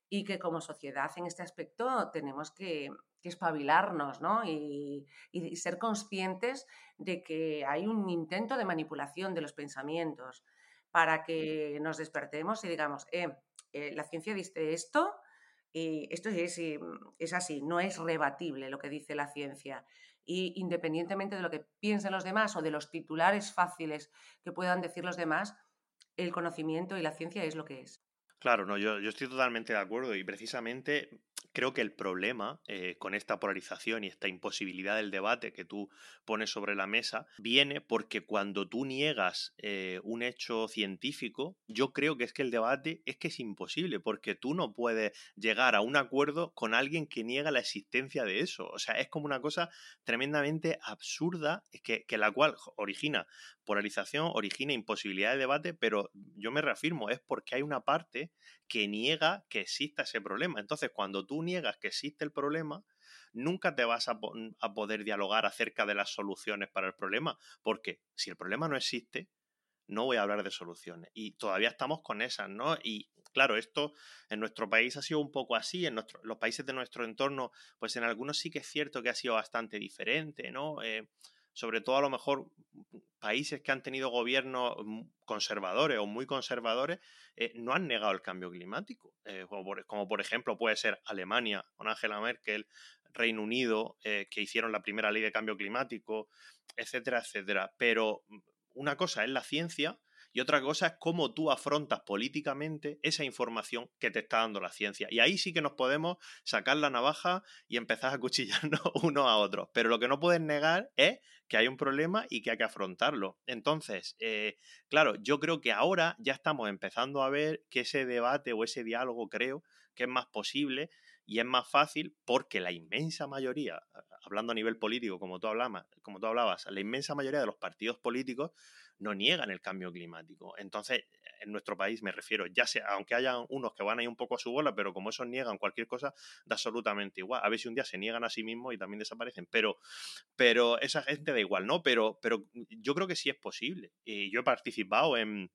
y que como sociedad en este aspecto tenemos que, espabilarnos y, y, ser conscientes de que hay un intento de manipulación de los pensamientos, para que nos despertemos y digamos, eh, eh, la ciencia dice esto y esto es, mm, es así, no es rebatible lo que dice la ciencia. Y independientemente de lo que piensen los demás o de los titulares fáciles que puedan decir los demás, el conocimiento y la ciencia es lo que es. Claro, no, yo, yo estoy totalmente de acuerdo y precisamente creo que el problema eh, con esta polarización y esta imposibilidad del debate que tú pones sobre la mesa viene porque cuando tú niegas eh, un hecho científico, yo creo que es que el debate es que es imposible, porque tú no puedes llegar a un acuerdo con alguien que niega la existencia de eso. O sea, es como una cosa tremendamente absurda que, que la cual origina polarización, origina imposibilidad de debate, pero yo me reafirmo, es porque hay una parte que niega que exista ese problema. Entonces, cuando tú niegas que existe el problema, nunca te vas a, poder dialogar acerca de las soluciones para el problema, porque si el problema no existe, no voy a hablar de soluciones. Y todavía estamos con esas, ¿no? Y claro, esto en nuestro país ha sido un poco así, en los países de nuestro entorno, pues en algunos sí que es cierto que ha sido bastante diferente, ¿no? Eh, sobre todo a lo mejor países que han tenido gobiernos conservadores o muy conservadores, eh, no han negado el cambio climático, eh, como, por, ejemplo puede ser Alemania con Angela Merkel, Reino Unido, que hicieron la primera ley de cambio climático, etcétera, etcétera. Pero una cosa es la ciencia y otra cosa es cómo tú afrontas políticamente esa información que te está dando la ciencia. Y ahí sí que nos podemos sacar la navaja y empezar a [LAUGHS] cuchillarnos unos a otros. Pero lo que no puedes negar es que hay un problema y que hay que afrontarlo. Entonces, eh, claro, yo creo que ahora ya estamos empezando a ver que ese debate o ese diálogo creo que es más posible y es más fácil porque la inmensa mayoría, hablando a nivel político, como tú, hablabas, como tú hablabas, la inmensa mayoría de los partidos políticos no niegan el cambio climático. Entonces, en nuestro país me refiero, ya sea, aunque haya unos que van ahí un poco a su bola, pero como esos niegan cualquier cosa, da absolutamente igual. A ver si un día se niegan a sí mismos y también desaparecen, pero, pero esa gente da igual, ¿no? Pero, pero yo creo que sí es posible. Y yo he participado en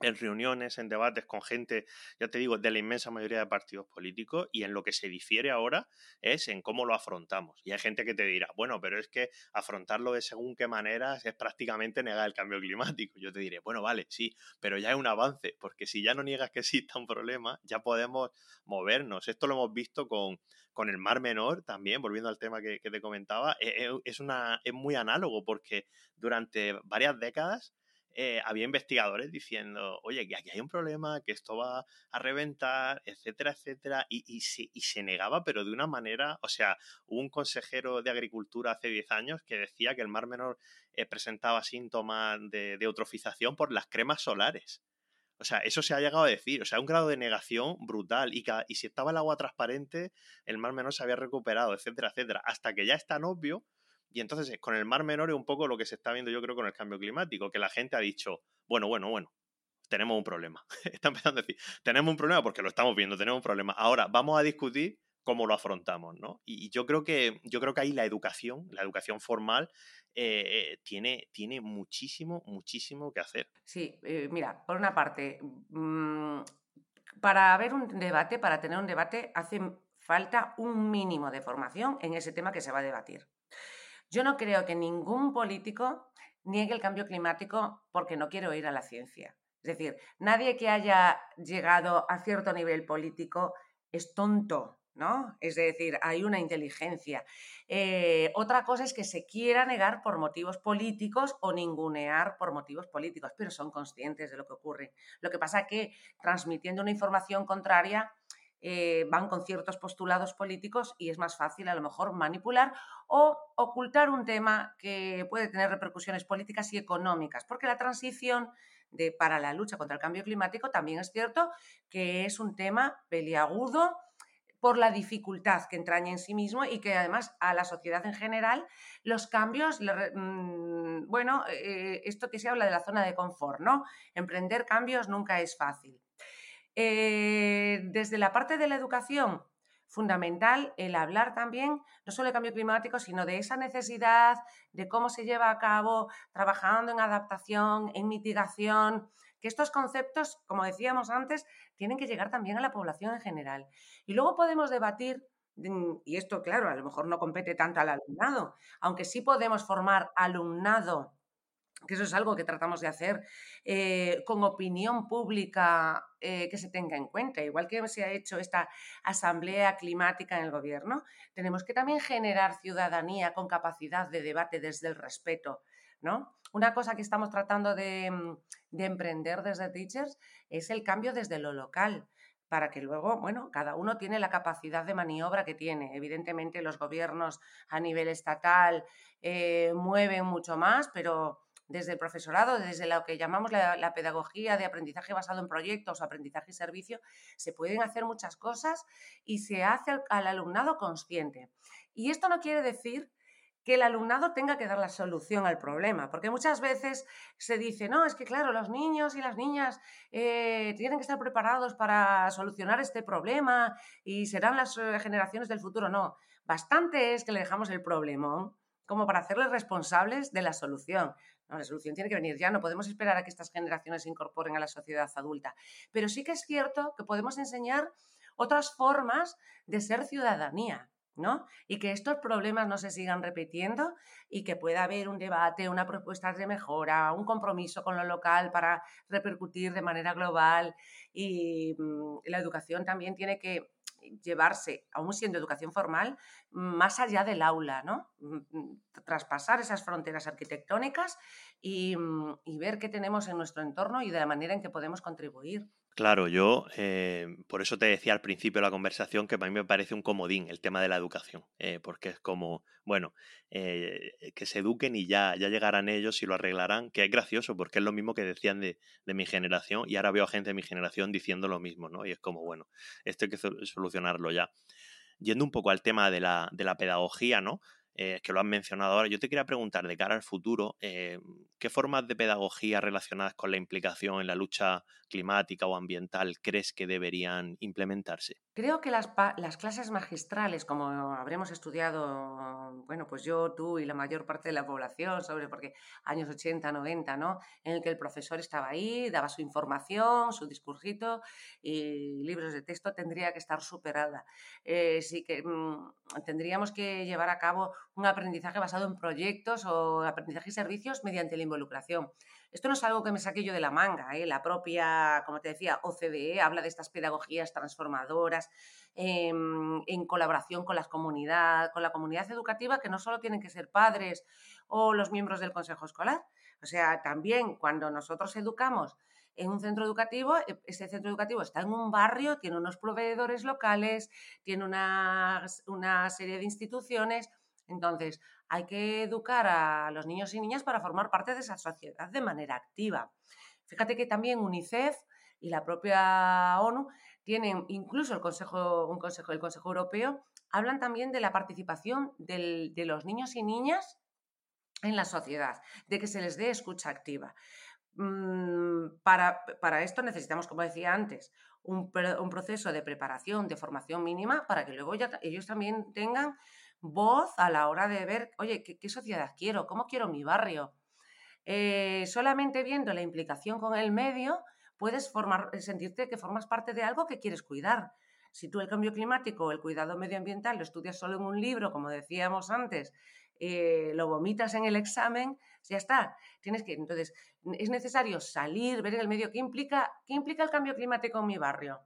en reuniones, en debates con gente, ya te digo, de la inmensa mayoría de partidos políticos y en lo que se difiere ahora es en cómo lo afrontamos. Y hay gente que te dirá, bueno, pero es que afrontarlo de según qué maneras es prácticamente negar el cambio climático. Yo te diré, bueno, vale, sí, pero ya es un avance, porque si ya no niegas que exista un problema, ya podemos movernos. Esto lo hemos visto con, con el Mar Menor también, volviendo al tema que, te comentaba, e, e, es, una, es muy análogo porque durante varias décadas eh, había investigadores diciendo, oye, que aquí hay un problema, que esto va a reventar, etcétera, etcétera, y, y, se, y se negaba, pero de una manera, o sea, hubo un consejero de Agricultura hace 10 años que decía que el Mar Menor eh, presentaba síntomas de, eutrofización por las cremas solares. O sea, eso se ha llegado a decir. O sea, un grado de negación brutal. Y, y si estaba el agua transparente, el mar menor se había recuperado, etcétera, etcétera. Hasta que ya es tan obvio y entonces con el Mar Menor es un poco lo que se está viendo yo creo con el cambio climático, que la gente ha dicho, bueno, bueno, bueno, tenemos un problema. [LAUGHS] está empezando a decir, tenemos un problema porque lo estamos viendo, tenemos un problema. Ahora vamos a discutir cómo lo afrontamos, ¿no? Y yo creo que, yo creo que ahí la educación, la educación formal, eh, tiene, tiene muchísimo, muchísimo que hacer. Sí, eh, mira, por una parte, mm, para haber un debate, para tener un debate, hace falta un mínimo de formación en ese tema que se va a debatir. Yo no creo que ningún político niegue el cambio climático porque no quiere oír a la ciencia. Es decir, nadie que haya llegado a cierto nivel político es tonto, ¿no? Es decir, hay una inteligencia. Eh, otra cosa es que se quiera negar por motivos políticos o ningunear por motivos políticos, pero son conscientes de lo que ocurre. Lo que pasa es que transmitiendo una información contraria eh, van con ciertos postulados políticos y es más fácil a lo mejor manipular o ocultar un tema que puede tener repercusiones políticas y económicas, porque la transición para la lucha contra el cambio climático también es cierto que es un tema peliagudo por la dificultad que entraña en sí mismo y que además a la sociedad en general los cambios, mm, bueno, eh, esto que se habla de la zona de confort, ¿no? Emprender cambios nunca es fácil. Eh, desde la parte de la educación, fundamental el hablar también, no solo de cambio climático, sino de esa necesidad, de cómo se lleva a cabo, trabajando en adaptación, en mitigación, que estos conceptos, como decíamos antes, tienen que llegar también a la población en general. Y luego podemos debatir, mm, y esto, claro, a lo mejor no compete tanto al alumnado, aunque sí podemos formar alumnado que eso es algo que tratamos de hacer eh, con opinión pública eh, que se tenga en cuenta. Igual que se ha hecho esta asamblea climática en el gobierno, tenemos que también generar ciudadanía con capacidad de debate desde el respeto. ¿no? Una cosa que estamos tratando de, mm, de emprender desde Teachers es el cambio desde lo local para que luego, bueno, cada uno tiene la capacidad de maniobra que tiene. Evidentemente los gobiernos a nivel estatal eh, mueven mucho más, pero desde el profesorado, desde lo que llamamos la, pedagogía de aprendizaje basado en proyectos aprendizaje y servicio, se pueden hacer muchas cosas y se hace al, alumnado consciente. Y esto no quiere decir que el alumnado tenga que dar la solución al problema, porque muchas veces se dice, no, es que claro, los niños y las niñas eh, tienen que estar preparados para solucionar este problema y serán las eh, generaciones del futuro. No, bastante es que le dejamos el problema como para hacerles responsables de la solución. La solución tiene que venir ya, no podemos esperar a que estas generaciones se incorporen a la sociedad adulta. Pero sí que es cierto que podemos enseñar otras formas de ser ciudadanía. ¿no? Y que estos problemas no se sigan repitiendo y que pueda haber un debate, una propuesta de mejora, un compromiso con lo local para repercutir de manera global. Y mm, la educación también tiene que llevarse, aún siendo educación formal, más allá del aula, ¿no? Mm, mm, traspasar esas fronteras arquitectónicas y, y ver qué tenemos en nuestro entorno y de la manera en que podemos contribuir. Claro, yo eh, por eso te decía al principio de la conversación que para mí me parece un comodín el tema de la educación, eh, porque es como, bueno, eh, que se eduquen y ya, ya llegarán ellos y lo arreglarán, que es gracioso porque es lo mismo que decían de, mi generación y ahora veo a gente de mi generación diciendo lo mismo, ¿no? Y es como, bueno, esto hay que solucionarlo ya. Yendo un poco al tema de la, de la pedagogía, ¿no? eh, que lo han mencionado ahora. Yo te quería preguntar, de cara al futuro, eh, ¿qué formas de pedagogía relacionadas con la implicación en la lucha climática o ambiental crees que deberían implementarse? Creo que las, las, clases magistrales, como habremos estudiado, bueno, pues yo, tú y la mayor parte de la población, sobre porque años 80, 90, ¿no? En el que el profesor estaba ahí, daba su información, su discursito y libros de texto, tendría que estar superada. Eh, sí que mmm, tendríamos que llevar a cabo un aprendizaje basado en proyectos o aprendizaje y servicios mediante la involucración. Esto no es algo que me saque yo de la manga, ¿eh? la propia, como te decía, OCDE habla de estas pedagogías transformadoras eh, en colaboración con, las comunidad, con la comunidad educativa, que no solo tienen que ser padres o los miembros del consejo escolar, o sea, también cuando nosotros educamos en un centro educativo, e, ese centro educativo está en un barrio, tiene unos proveedores locales, tiene una, una serie de instituciones, entonces, hay que educar a los niños y niñas para formar parte de esa sociedad de manera activa. Fíjate que también UNICEF y la propia ONU tienen, incluso el Consejo, un consejo, el Consejo Europeo, hablan también de la participación de los niños y niñas en la sociedad, de que se les dé escucha activa. Mm, para, para, esto necesitamos, como decía antes, un, un, proceso de preparación, de formación mínima, para que luego ya, ellos también tengan voz a la hora de ver, oye, ¿qué, sociedad quiero? ¿Cómo quiero mi barrio? Eh, solamente viendo la implicación con el medio puedes formar, eh, sentirte que formas parte de algo que quieres cuidar. Si tú el cambio climático o el cuidado medioambiental lo estudias solo en un libro, como decíamos antes, eh, lo vomitas en el examen, ya está. Tienes que, entonces, es necesario salir, ver en el medio qué implica, qué implica el cambio climático en mi barrio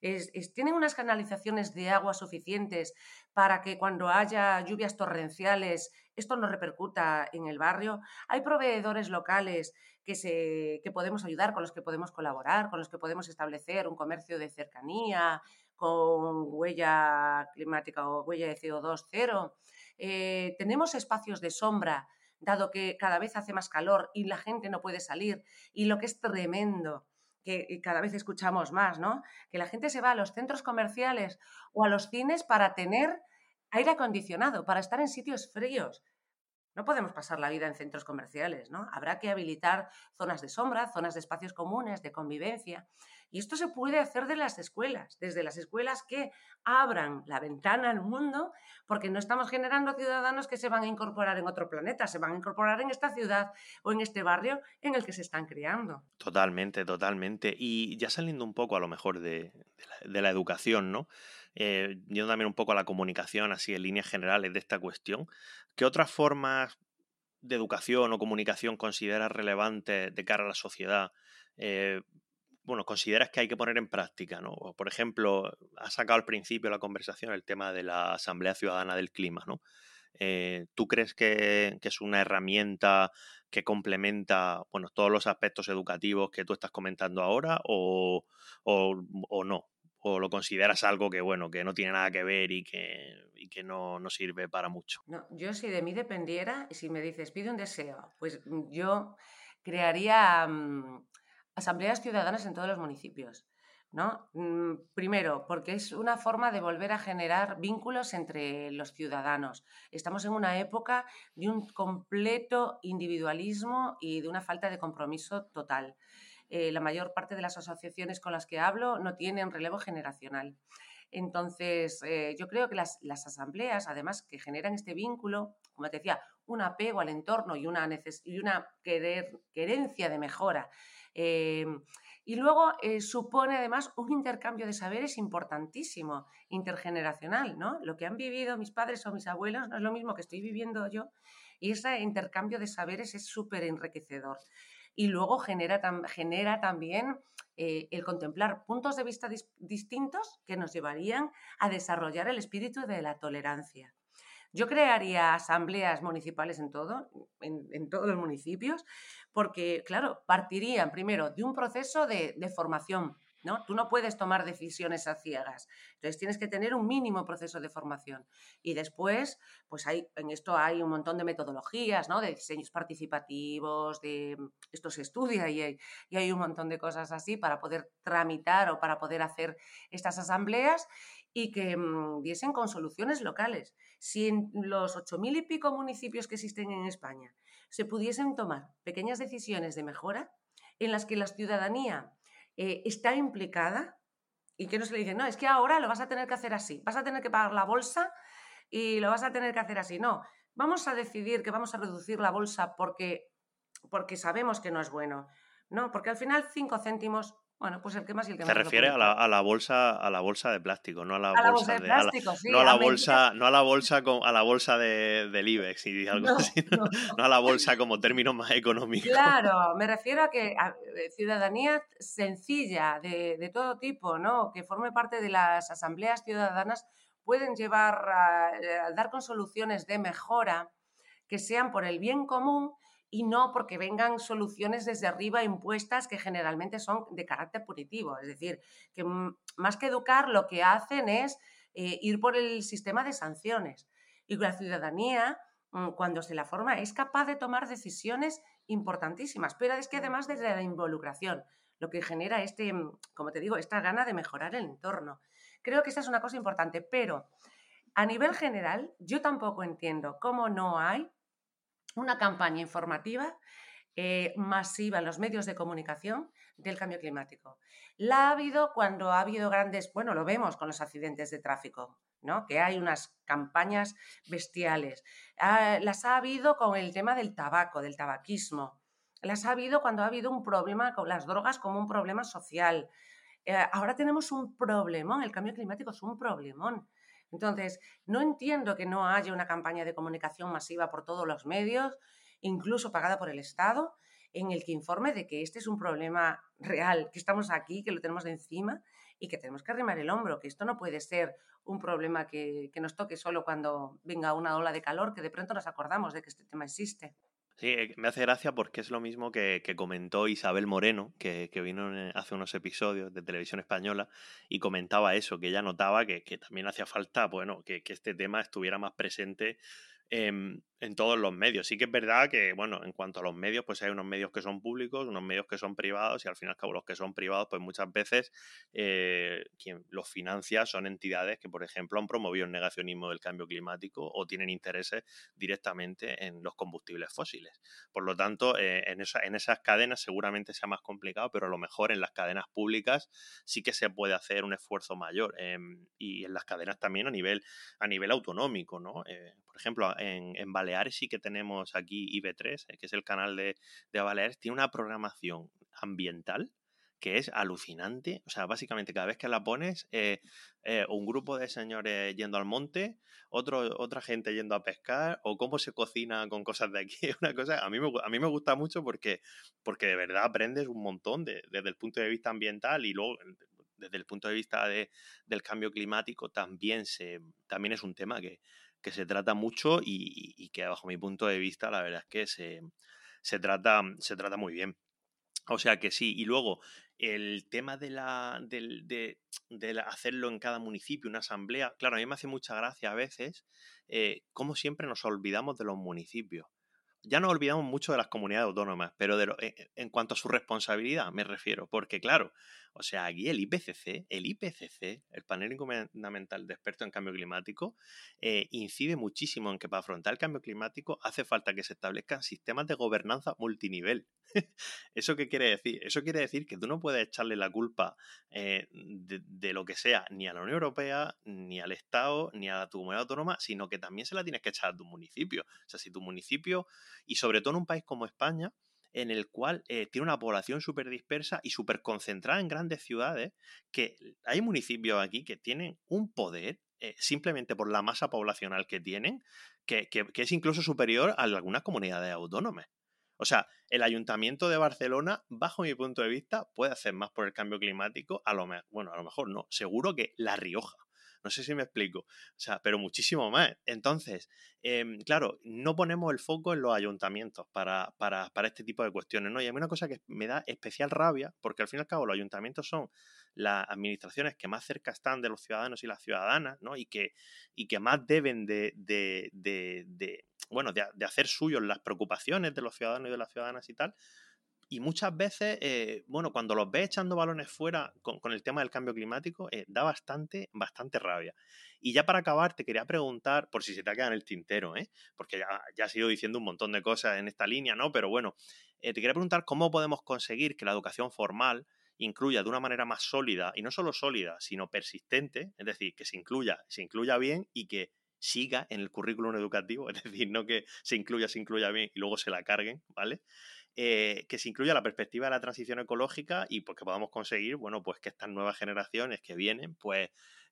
tienen unas canalizaciones de agua suficientes para que cuando haya lluvias torrenciales esto no repercuta en el barrio. Hay proveedores locales que, se, que podemos ayudar, con los que podemos colaborar, con los que podemos establecer un comercio de cercanía, con huella climática o huella de CO2 cero. Eh, tenemos espacios de sombra, dado que cada vez hace más calor y la gente no puede salir. Y lo que es tremendo que cada vez escuchamos más, ¿no? Que la gente se va a los centros comerciales o a los cines para tener aire acondicionado, para estar en sitios fríos. No podemos pasar la vida en centros comerciales, ¿no? Habrá que habilitar zonas de sombra, zonas de espacios comunes, de convivencia. Y esto se puede hacer de las escuelas, desde las escuelas que abran la ventana al mundo, porque no estamos generando ciudadanos que se van a incorporar en otro planeta, se van a incorporar en esta ciudad o en este barrio en el que se están criando. Totalmente, totalmente. Y ya saliendo un poco a lo mejor de, la, educación, ¿no? Eh, también un poco a la comunicación, así en líneas generales de esta cuestión, ¿qué otras formas de educación o comunicación consideras relevantes de cara a la sociedad? Eh, bueno, consideras que hay que poner en práctica, ¿no? Por ejemplo, has sacado al principio la conversación el tema de la Asamblea Ciudadana del Clima, ¿no? Eh, ¿Tú crees que, es una herramienta que complementa bueno, todos los aspectos educativos que tú estás comentando ahora o, o, no? o lo consideras algo que, bueno, que no tiene nada que ver y que, y que no, no, sirve para mucho? No, yo si de mí dependiera, si me dices, pide un deseo, pues mm, yo crearía um, asambleas ciudadanas en todos los municipios. ¿no? Mm, primero, porque es una forma de volver a generar vínculos entre los ciudadanos. Estamos en una época de un completo individualismo y de una falta de compromiso total eh, la mayor parte de las asociaciones con las que hablo no tienen relevo generacional. Entonces, eh, yo creo que las, las, asambleas, además, que generan este vínculo, como te decía, un apego al entorno y una, y una querencia de mejora. Em, y luego eh, supone además un intercambio de saberes importantísimo, intergeneracional, ¿no? Lo que han vivido mis padres o mis abuelos no es lo mismo que estoy viviendo yo y ese intercambio de saberes es súper enriquecedor. Y luego genera, genera también eh, el contemplar puntos de vista distintos que nos llevarían a desarrollar el espíritu de la tolerancia. Yo crearía asambleas municipales en todo, en, todos los municipios, porque, claro, partirían primero de un proceso de, formación. ¿No? Tú no puedes tomar decisiones a ciegas. Entonces tienes que tener un mínimo proceso de formación. Y después, pues hay, en esto hay un montón de metodologías, ¿no? De diseños participativos, de esto se estudia y hay, y hay un montón de cosas así para poder tramitar o para poder hacer estas asambleas y que mm, diesen con soluciones locales. Si en los ocho mil y pico municipios que existen en España se pudiesen tomar pequeñas decisiones de mejora en las que la ciudadanía eh, está implicada y que no se le dice, no, es que ahora lo vas a tener que hacer así, vas a tener que pagar la bolsa y lo vas a tener que hacer así. No, vamos a decidir que vamos a reducir la bolsa porque, porque sabemos que no es bueno. No, porque al final cinco céntimos bueno, pues el que más y el que más. Se refiere a la, a la, bolsa, a la bolsa de plástico, no a la, bolsa, de, plástico, sí, no a la bolsa, no a la bolsa con, a la bolsa de, del IBEX y [LAUGHS] algo así, no, a la bolsa como término más económico. Claro, me refiero a que eh, ciudadanía sencilla de, de, todo tipo, ¿no? Que forme parte de las asambleas ciudadanas pueden llevar a, eh, a dar con soluciones de mejora que sean por el bien común y no porque vengan soluciones desde arriba impuestas que generalmente son de carácter punitivo. Es decir, que más que educar lo que hacen es eh, ir por el sistema de sanciones. Y la ciudadanía, mm, cuando se la forma, es capaz de tomar decisiones importantísimas, pero es que además desde la involucración, lo que genera este, mm, como te digo, esta gana de mejorar el entorno. Creo que esa es una cosa importante, pero a nivel general, yo tampoco entiendo cómo no hay una campaña informativa eh, masiva en los medios de comunicación del cambio climático. La ha habido cuando ha habido grandes, bueno, lo vemos con los accidentes de tráfico, ¿no? Que hay unas campañas bestiales. Las ha habido con el tema del tabaco, del tabaquismo. Las ha habido cuando ha habido un problema con las drogas como un problema social. Eh, ahora tenemos un problemón, el cambio climático es un problemón. Entonces, no entiendo que no haya una campaña de comunicación masiva por todos los medios, incluso pagada por el Estado, en el que informe de que este es un problema real, que estamos aquí, que lo tenemos encima y que tenemos que arrimar el hombro, que esto no puede ser un problema que, que nos toque solo cuando venga una ola de calor, que de pronto nos acordamos de que este tema existe. Sí, eh, me hace gracia porque es lo mismo que, comentó Isabel Moreno, que, vino hace unos episodios de televisión española y comentaba eso, que ella notaba que, también hacía falta, bueno, que, que este tema estuviera más presente en, todos los medios. Sí que es verdad que, bueno, en cuanto a los medios, pues hay unos medios que son públicos, unos medios que son privados y al fin y al cabo los que son privados, pues muchas veces eh, quien los financia son entidades que, por ejemplo, han promovido el negacionismo del cambio climático o tienen intereses directamente en los combustibles fósiles. Por lo tanto, eh, en, esa, en esas cadenas seguramente sea más complicado, pero a lo mejor en las cadenas públicas sí que se puede hacer un esfuerzo mayor em, y en las cadenas también a nivel, a nivel autonómico, ¿no? Eh, por ejemplo, en, Baleares sí que tenemos aquí IB3, eh, que es el canal de, Baleares, tiene una programación ambiental que es alucinante. O sea, básicamente cada vez que la pones, eh, eh, un grupo de señores yendo al monte, otro, otra gente yendo a pescar, o cómo se cocina con cosas de aquí. [LAUGHS] Una cosa, a mí me, a mí me gusta mucho porque, porque de verdad aprendes un montón desde el punto de vista ambiental y luego desde el punto de vista del cambio climático también, se, también es un tema que, que se trata mucho y, que bajo mi punto de vista la verdad es que se, se, trata, se trata muy bien. O sea que sí, y luego el tema de, la, de, de, hacerlo en cada municipio, una asamblea, claro, a mí me hace mucha gracia a veces, eh, como siempre nos olvidamos de los municipios. ya nos olvidamos mucho de las comunidades autónomas, pero de eh, en, cuanto a su responsabilidad me refiero, porque claro, o sea, aquí el IPCC, el IPCC, el panel fundamental de expertos en cambio climático, eh, incide muchísimo en que para afrontar el cambio climático hace falta que se establezcan sistemas de gobernanza multinivel. [LAUGHS] ¿Eso qué quiere decir? Eso quiere decir que tú no puedes echarle la culpa de, de, lo que sea ni a la Unión Europea, ni al Estado, ni a tu comunidad autónoma, sino que también se la tienes que echar a tu municipio. O sea, si tu municipio y sobre todo en un país como España, en el cual eh, tiene una población súper dispersa y súper concentrada en grandes ciudades, que hay municipios aquí que tienen un poder eh, simplemente por la masa poblacional que tienen, que, es incluso superior a algunas comunidades autónomas. O sea, el ayuntamiento de Barcelona, bajo mi punto de vista, puede hacer más por el cambio climático, a lo bueno, a lo mejor no, seguro que La Rioja. No sé si me explico. O sea, pero muchísimo más. Entonces, em, claro, no ponemos el foco en los ayuntamientos para, para, para, este tipo de cuestiones, ¿no? Y a mí una cosa que me da especial rabia, porque al fin y al cabo los ayuntamientos son las administraciones que más cerca están de los ciudadanos y las ciudadanas, ¿no? Y que, y que más deben de, de, de, de bueno, de, de hacer suyos las preocupaciones de los ciudadanos y de las ciudadanas y tal, y muchas veces, eh, bueno, cuando los ves echando balones fuera con, el tema del cambio climático, eh, da bastante, bastante rabia. Y ya para acabar, te quería preguntar, por si se te ha quedado en el tintero, ¿eh? porque ya, ya has ido diciendo un montón de cosas en esta línea, ¿no? Pero bueno, te quería preguntar cómo podemos conseguir que la educación formal incluya de una manera más sólida, y no solo sólida, sino persistente, es decir, que se incluya, se incluya bien y que siga en el currículum educativo, [LAUGHS] es decir, no que se incluya, se incluya bien y luego se la carguen, ¿vale? Eh, que se incluya la perspectiva de la transición ecológica y pues que podamos conseguir, bueno, pues que estas nuevas generaciones que vienen, pues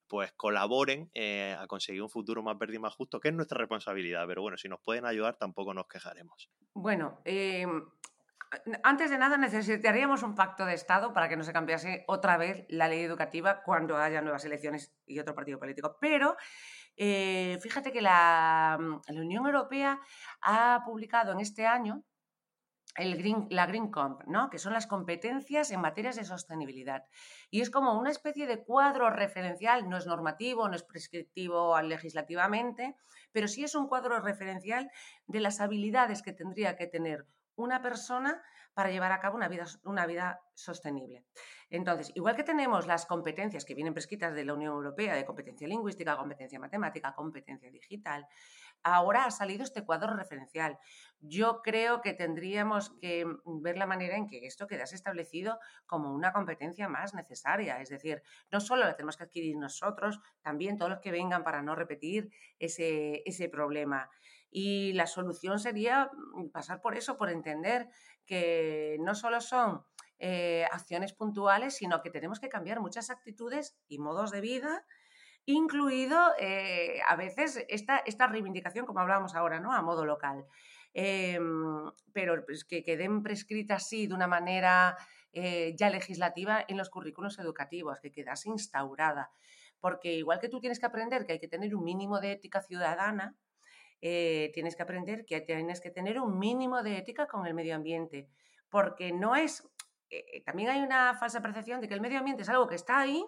pues colaboren eh, a conseguir un futuro más verde y más justo, que es nuestra responsabilidad. Pero bueno, si nos pueden ayudar, tampoco nos quejaremos. Bueno, em, antes de nada necesitaríamos un pacto de Estado para que no se cambiase otra vez la ley educativa cuando haya nuevas elecciones y otro partido político. Pero eh, fíjate que la, la Unión Europea ha publicado en este año la Green Comp, ¿no? que son las competencias en materias de sostenibilidad. Y es como una especie de cuadro referencial, no es normativo, no es prescriptivo legislativamente, pero sí es un cuadro referencial de las habilidades que tendría que tener una persona para llevar a cabo una vida, una vida sostenible. Entonces, igual que tenemos las competencias que vienen prescritas de la Unión Europea, de competencia lingüística, competencia matemática, competencia digital, ahora ha salido este cuadro referencial. Yo creo que tendríamos que mm, ver la manera en que esto quedase establecido como una competencia más necesaria. Es decir, no solo la tenemos que adquirir nosotros, también todos los que vengan para no repetir ese, ese problema. Y la solución sería mm, pasar por eso, por entender que no solo son eh, acciones puntuales, sino que tenemos que cambiar muchas actitudes y modos de vida incluido eh, a veces esta, esta reivindicación, como hablábamos ahora, ¿no? A modo local. Em, pero pues, que queden prescritas así de una manera eh, ya legislativa en los currículos educativos, que quedase instaurada. Porque igual que tú tienes que aprender que hay que tener un mínimo de ética ciudadana, eh, tienes que aprender que tienes que tener un mínimo de ética con el medio ambiente. Porque no es. también hay una falsa percepción de que el medio ambiente es algo que está ahí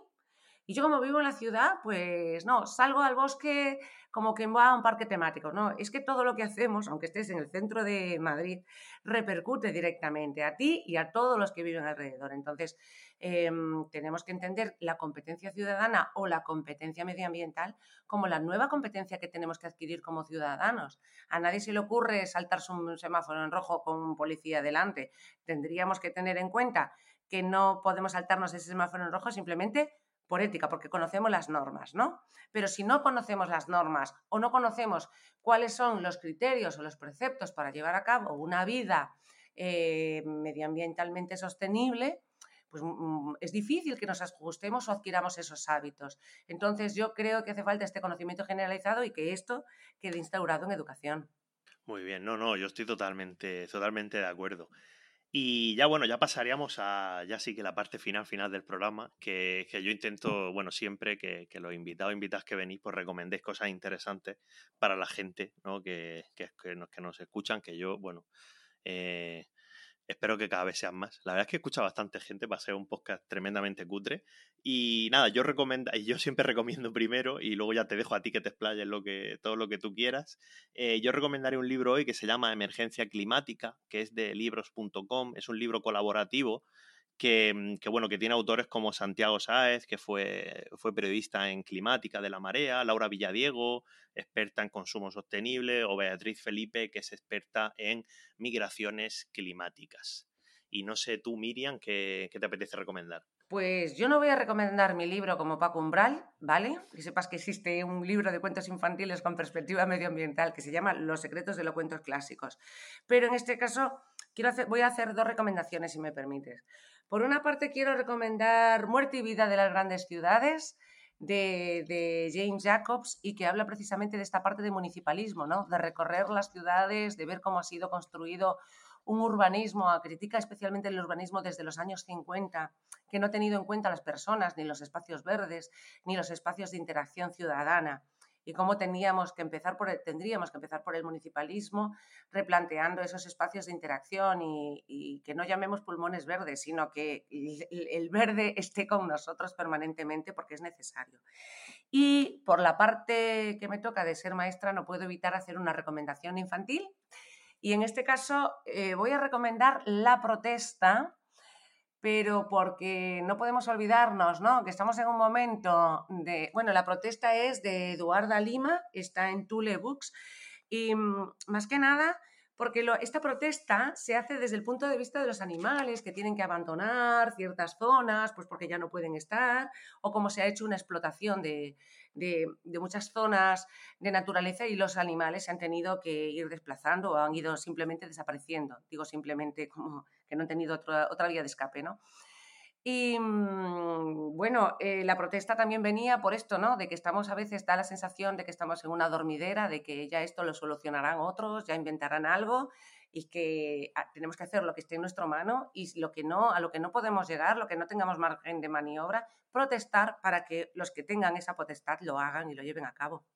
y yo como vivo en la ciudad, pues no, salgo al bosque como que va a un parque temático. No, es que todo lo que hacemos, aunque estés en el centro de Madrid, repercute directamente a ti y a todos los que viven alrededor. Entonces, em, tenemos que entender la competencia ciudadana o la competencia medioambiental como la nueva competencia que tenemos que adquirir como ciudadanos. A nadie se le ocurre saltarse un semáforo en rojo con un policía delante. Tendríamos que tener en cuenta que no podemos saltarnos ese semáforo en rojo simplemente por ética, porque conocemos las normas, ¿no? Pero si no conocemos las normas o no conocemos cuáles son los criterios o los preceptos para llevar a cabo una vida eh, medioambientalmente sostenible, pues mm, es difícil que nos ajustemos o adquiramos esos hábitos. Entonces yo creo que hace falta este conocimiento generalizado y que esto quede instaurado en educación. Muy bien, no, no, yo estoy totalmente, totalmente de acuerdo. Y ya bueno, ya pasaríamos a ya sí que la parte final final del programa, que, que yo intento, bueno, siempre que, los invitados invitadas que venís, pues recomendéis cosas interesantes para la gente, ¿no? Que, que, que, nos, que nos escuchan, que yo, bueno, eh, espero que cada vez sean más. La verdad es que escucha bastante gente, va a ser un podcast tremendamente cutre. Y nada, yo recomiendo, yo siempre recomiendo primero, y luego ya te dejo a ti que te explayes lo que, todo lo que tú quieras. Eh, yo recomendaré un libro hoy que se llama Emergencia Climática, que es de libros.com, es un libro colaborativo Mm, que, bueno, que tiene autores como Santiago Sáez, que fue, periodista en climática de la marea, Laura Villadiego, experta en consumo sostenible, o Beatriz Felipe, que es experta en migraciones climáticas. Y no sé tú, Miriam, ¿qué, te apetece recomendar? Pues yo no voy a recomendar mi libro como Paco Umbral, ¿vale? Que sepas que existe un libro de cuentos infantiles con perspectiva medioambiental que se llama Los secretos de los cuentos clásicos. Pero en este caso quiero voy a hacer dos recomendaciones, si me permites. Por una parte, quiero recomendar Muerte y Vida de las Grandes Ciudades, de, James Jacobs y que habla precisamente de esta parte de municipalismo, ¿no? de recorrer las ciudades, de ver cómo ha sido construido un urbanismo, critica especialmente el urbanismo desde los años 50, que no ha tenido en cuenta las personas, ni los espacios verdes, ni los espacios de interacción ciudadana y cómo teníamos que empezar por tendríamos que empezar por el municipalismo, replanteando esos espacios de interacción y, que no llamemos pulmones verdes, sino que el, verde [LAUGHS] esté con nosotros permanentemente porque es necesario. Y por la parte que me toca de ser maestra, no puedo evitar hacer una recomendación infantil. Y en este caso eh, voy a recomendar La protesta pero porque no podemos olvidarnos, ¿no? Que estamos en un momento de, bueno, la protesta es de Eduarda Lima, está en Tule Books, y mm, más que nada porque esta protesta se hace desde el punto de vista de los animales que tienen que abandonar ciertas zonas, pues porque ya no pueden estar, o como se ha hecho una explotación de, muchas zonas de naturaleza y los animales se han tenido que ir desplazando o han ido simplemente desapareciendo. Digo simplemente como que no han tenido otra, otra vía de escape, ¿no? Y mm, bueno, eh, la protesta también venía por esto, ¿no? De que estamos a veces, da la sensación de que estamos en una dormidera, de que ya esto lo solucionarán otros, ya inventarán algo y que ah, tenemos que hacer lo que esté en nuestra mano y lo que no, a lo que no podemos llegar, lo que no tengamos margen de maniobra, protestar para que los que tengan esa potestad lo hagan y lo lleven a cabo.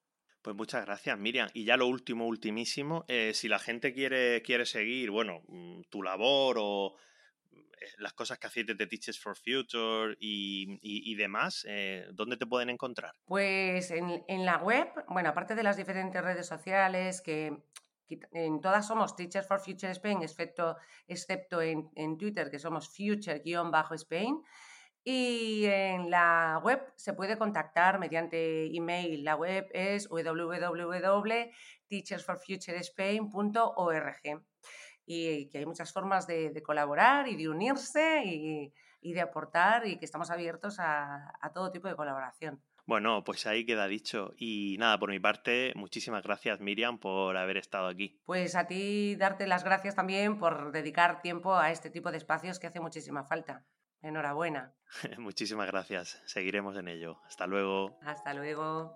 Pues muchas gracias, Miriam. Y ya lo último, ultimísimo, eh, si la gente quiere, quiere seguir, bueno, mm, tu labor o eh, las cosas que hacéis de Teachers for Future y, demás, eh, ¿dónde te pueden encontrar? Pues en, la web, bueno, aparte de las diferentes redes sociales que, en todas somos Teachers for Future Spain, excepto, excepto en, Twitter, que somos future-spain. Y en la web se puede contactar mediante email. La web es www.teachersforfuturespain.org y que hay muchas formas de, colaborar y de unirse y, de aportar y que estamos abiertos a, todo tipo de colaboración. Bueno, pues ahí queda dicho. Y nada, por mi parte, muchísimas gracias Miriam por haber estado aquí. Pues a ti darte las gracias también por dedicar tiempo a este tipo de espacios que hace muchísima falta. Enhorabuena. [LAUGHS] muchísimas gracias. Seguiremos en ello. Hasta luego. Hasta luego.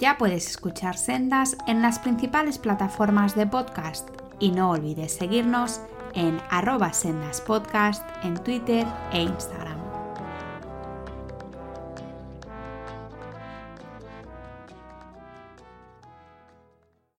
Ya puedes escuchar Sendas en las principales plataformas de podcast y no olvides seguirnos en arroba sendaspodcast en Twitter e Instagram.